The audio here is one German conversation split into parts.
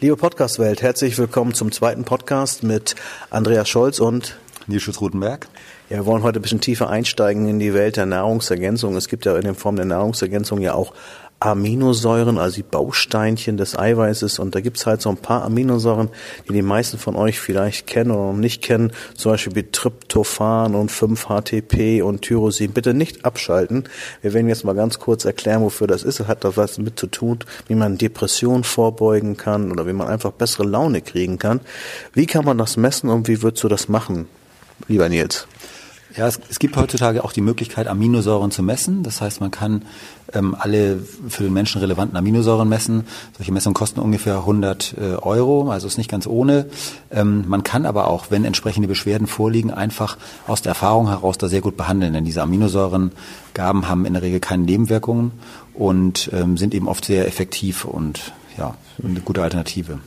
Liebe Podcast-Welt, herzlich willkommen zum zweiten Podcast mit Andreas Scholz und Nils Schütz-Rutenberg. Ja, wir wollen heute ein bisschen tiefer einsteigen in die Welt der Nahrungsergänzung. Es gibt ja in der Form der Nahrungsergänzung ja auch Aminosäuren, also die Bausteinchen des Eiweißes. Und da gibt's halt so ein paar Aminosäuren, die die meisten von euch vielleicht kennen oder noch nicht kennen. Zum Beispiel wie Tryptophan und 5-HTP und Tyrosin. Bitte nicht abschalten. Wir werden jetzt mal ganz kurz erklären, wofür das ist. Es hat da was mit zu tun, wie man Depression vorbeugen kann oder wie man einfach bessere Laune kriegen kann. Wie kann man das messen und wie würdest du das machen, lieber Nils? Ja, es, es, gibt heutzutage auch die Möglichkeit, Aminosäuren zu messen. Das heißt, man kann ähm, alle für den Menschen relevanten Aminosäuren messen. Solche Messungen kosten ungefähr 100 äh, Euro, also ist nicht ganz ohne. Ähm, man kann aber auch, wenn entsprechende Beschwerden vorliegen, einfach aus der Erfahrung heraus da sehr gut behandeln. Denn diese Aminosäurengaben haben in der Regel keine Nebenwirkungen und ähm, sind eben oft sehr effektiv und ja, eine gute Alternative.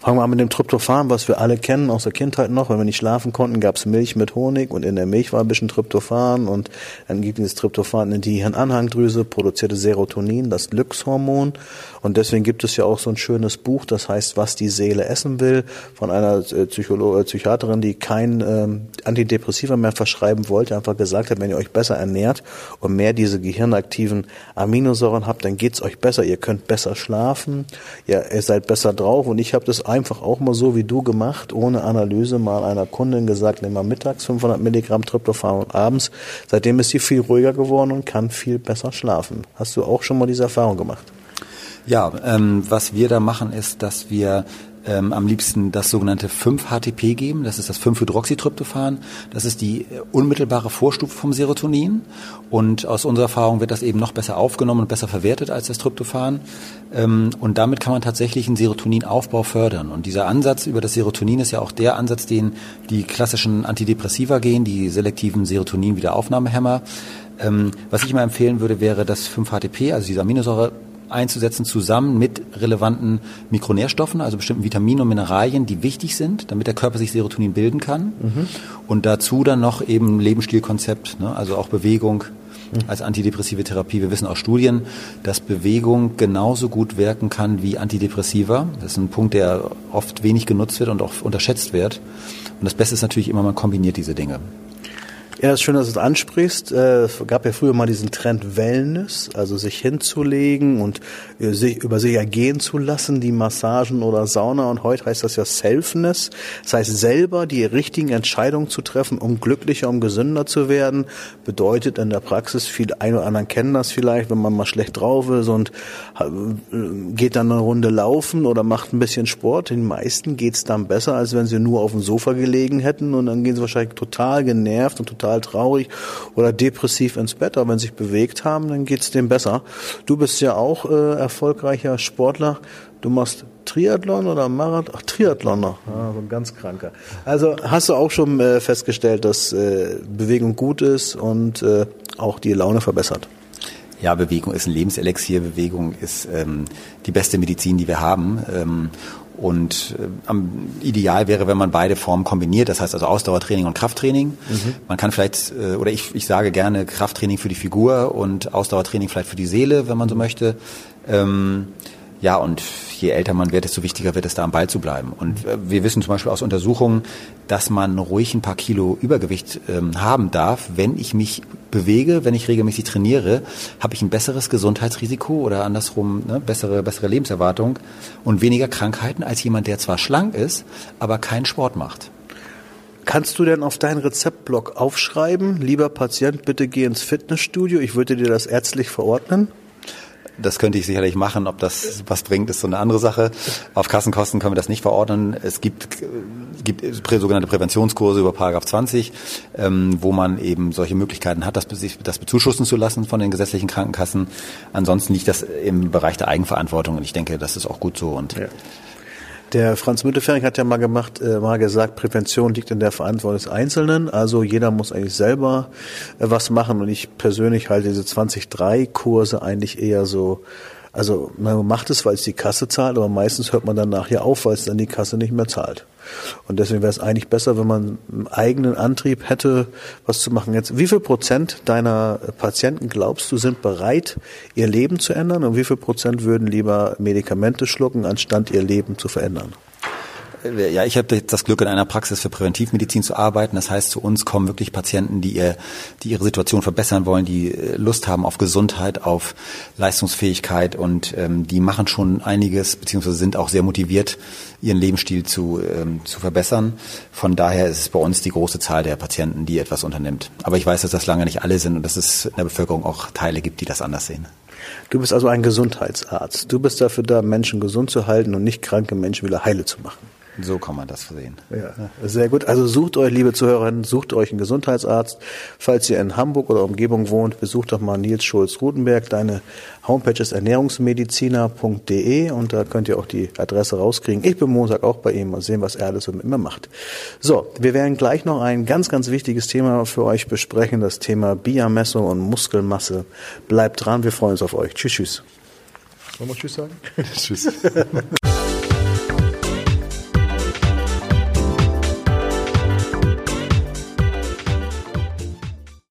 Fangen wir an mit dem Tryptophan, was wir alle kennen aus der Kindheit noch. Wenn wir nicht schlafen konnten, gab es Milch mit Honig und in der Milch war ein bisschen Tryptophan und dann ging dieses Tryptophan in die Hirnanhangdrüse, produzierte Serotonin, das Glückshormon und deswegen gibt es ja auch so ein schönes Buch, das heißt, was die Seele essen will, von einer äh, Psycholo äh, Psychiaterin, die kein ähm, Antidepressiva mehr verschreiben wollte, einfach gesagt hat, wenn ihr euch besser ernährt und mehr diese gehirnaktiven Aminosäuren habt, dann geht's euch besser. Ihr könnt besser schlafen, ihr, ihr seid besser drauf und ich habe das einfach auch mal so wie du gemacht, ohne Analyse mal einer Kundin gesagt, nimm mal mittags 500 Milligramm Tryptophan und abends. Seitdem ist sie viel ruhiger geworden und kann viel besser schlafen. Hast du auch schon mal diese Erfahrung gemacht? Ja, ähm, was wir da machen, ist, dass wir ähm, am liebsten das sogenannte 5-HTP geben. Das ist das 5-Hydroxytryptophan. Das ist die äh, unmittelbare Vorstufe vom Serotonin. Und aus unserer Erfahrung wird das eben noch besser aufgenommen und besser verwertet als das Tryptophan. Ähm, und damit kann man tatsächlich einen Serotoninaufbau fördern. Und dieser Ansatz über das Serotonin ist ja auch der Ansatz, den die klassischen Antidepressiva gehen, die selektiven Serotonin-Wiederaufnahmehämmer. Ähm, was ich mal empfehlen würde, wäre das 5-HTP, also diese Aminosäure einzusetzen, zusammen mit relevanten Mikronährstoffen, also bestimmten Vitaminen und Mineralien, die wichtig sind, damit der Körper sich Serotonin bilden kann. Mhm. Und dazu dann noch eben Lebensstilkonzept, ne, also auch Bewegung mhm. als antidepressive Therapie. Wir wissen aus Studien, dass Bewegung genauso gut wirken kann wie Antidepressiva. Das ist ein Punkt, der oft wenig genutzt wird und auch unterschätzt wird. Und das Beste ist natürlich immer, man kombiniert diese Dinge. Ja, es ist schön, dass du es ansprichst. Äh, es gab ja früher mal diesen Trend Wellness, also sich hinzulegen und äh, sich über sich ergehen zu lassen, die Massagen oder Sauna. Und heute heißt das ja Selfness. Das heißt, selber die richtigen Entscheidungen zu treffen, um glücklicher, um gesünder zu werden. Bedeutet in der Praxis, viele ein oder anderen kennen das vielleicht, wenn man mal schlecht drauf ist und äh, geht dann eine Runde laufen oder macht ein bisschen Sport. Den meisten geht's dann besser, als wenn sie nur auf dem Sofa gelegen hätten und dann gehen sie wahrscheinlich total genervt und total total traurig oder depressiv ins Bett, aber wenn sie sich bewegt haben, dann geht's dem besser. Du bist ja auch äh, erfolgreicher Sportler. Du machst Triathlon oder Marathon? Ach, Triathlon noch. Ah, so ein ganz kranker. Also hast du auch schon äh, festgestellt, dass äh, Bewegung gut ist und äh, auch die Laune verbessert? Ja, Bewegung ist ein Lebenselixier. Bewegung ist ähm, die beste Medizin, die wir haben. Ähm, und äh, am ideal wäre, wenn man beide Formen kombiniert, das heißt also Ausdauertraining und Krafttraining. Mhm. Man kann vielleicht, äh, oder ich, ich sage gerne Krafttraining für die Figur und Ausdauertraining vielleicht für die Seele, wenn man so möchte. Ähm, ja, und je älter man wird, desto wichtiger wird es, da am Ball zu bleiben. Und äh, wir wissen zum Beispiel aus Untersuchungen, dass man ruhig ein paar Kilo Übergewicht ähm, haben darf. Wenn ich mich bewege, wenn ich regelmäßig trainiere, habe ich ein besseres Gesundheitsrisiko oder andersrum ne, bessere, bessere Lebenserwartung und weniger Krankheiten als jemand, der zwar schlank ist, aber keinen Sport macht. Kannst du denn auf deinen Rezeptblock aufschreiben, lieber Patient, bitte geh ins Fitnessstudio, ich würde dir das ärztlich verordnen? Das könnte ich sicherlich machen. Ob das was bringt, ist so eine andere Sache. Auf Kassenkosten können wir das nicht verordnen. Es gibt, gibt sogenannte Präventionskurse über Paragraph 20, ähm, wo man eben solche Möglichkeiten hat, das, das bezuschussen zu lassen von den gesetzlichen Krankenkassen. Ansonsten liegt das im Bereich der Eigenverantwortung und ich denke, das ist auch gut so. Und ja. Der Franz Müntefering hat ja mal gemacht, äh, mal gesagt, Prävention liegt in der Verantwortung des Einzelnen. Also jeder muss eigentlich selber äh, was machen. Und ich persönlich halte diese 20-3-Kurse eigentlich eher so Also man macht es, weil es die Kasse zahlt, aber meistens hört man dann nachher auf, weil es dann die Kasse nicht mehr zahlt. Und deswegen wäre es eigentlich besser, wenn man einen eigenen Antrieb hätte, was zu machen. Jetzt, wie viel Prozent deiner Patienten glaubst du sind bereit, ihr Leben zu ändern und wie viel Prozent würden lieber Medikamente schlucken, anstatt ihr Leben zu verändern? Äh, ja, ich habe das Glück, in einer Praxis für Präventivmedizin zu arbeiten. Das heißt, zu uns kommen wirklich Patienten, die, ihr, die ihre Situation verbessern wollen, die äh, Lust haben auf Gesundheit, auf Leistungsfähigkeit und ähm, die machen schon einiges, beziehungsweise sind auch sehr motiviert, ihren Lebensstil zu, ähm, zu verbessern. Von daher ist es bei uns die große Zahl der Patienten, die etwas unternimmt. Aber ich weiß, dass das lange nicht alle sind und dass es in der Bevölkerung auch Teile gibt, die das anders sehen. Du bist also ein Gesundheitsarzt. Du bist dafür da, Menschen gesund zu halten und nicht kranke Menschen wieder heile zu machen. So kann man das sehen. Ja, sehr gut. Also sucht euch, liebe Zuhörerinnen, sucht euch einen Gesundheitsarzt. Falls ihr in Hamburg oder Umgebung wohnt, besucht doch mal Nils Schulz-Rutenberg. Deine Homepage ist ernährungsmediziner.de und da könnt ihr auch die Adresse rauskriegen. Ich bin Montag auch bei ihm. Mal sehen, was er alles so mit mir macht. So, wir werden gleich noch ein ganz, ganz wichtiges Thema für euch besprechen. Das Thema Biamessung und Muskelmasse. Bleibt dran. Wir freuen uns auf euch. Tschüss, tschüss. Wollen wir Tschüss sagen? tschüss.